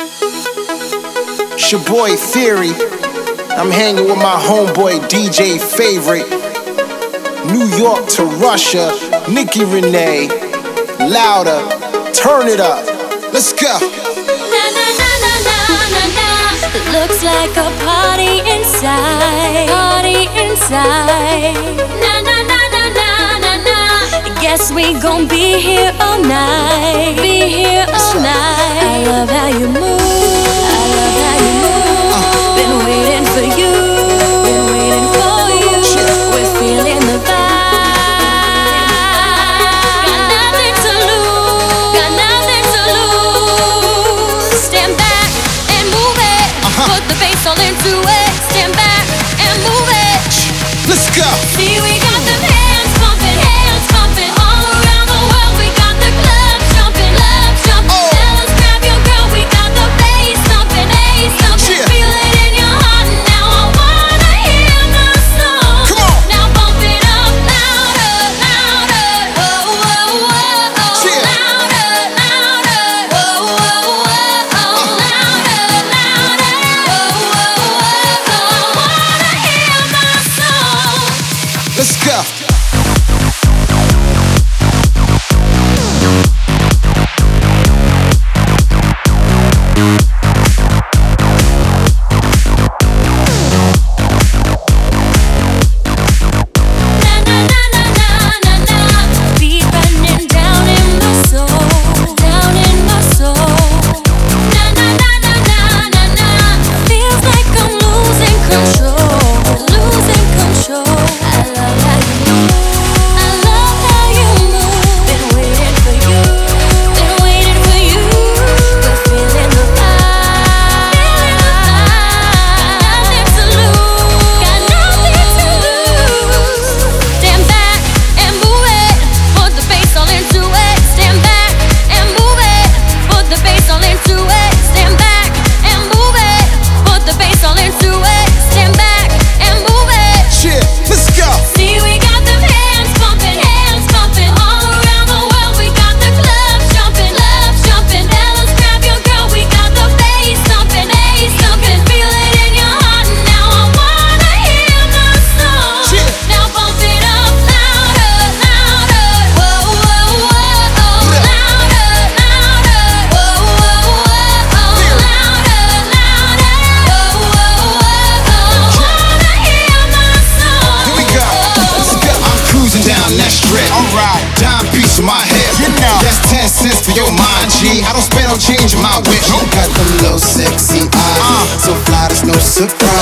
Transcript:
It's your boy Theory. I'm hanging with my homeboy DJ Favorite. New York to Russia, Nicki Renee. Louder, turn it up. Let's go. Na, na, na, na, na, na, na. Looks like a party inside. Party inside. Na, na, na, na, na, na, na. Guess we gon' be here all night love how you move. I love how you move. Been waiting for you. Been waiting for you. We're feeling the vibe. Got nothing to lose. Got nothing to lose. Stand back and move it. Uh-huh. Put the all into it. Stand back and move it. Let's go. See, we got. I don't spend on change my whip. You Got them little sexy eyes, uh. so fly, there's no surprise.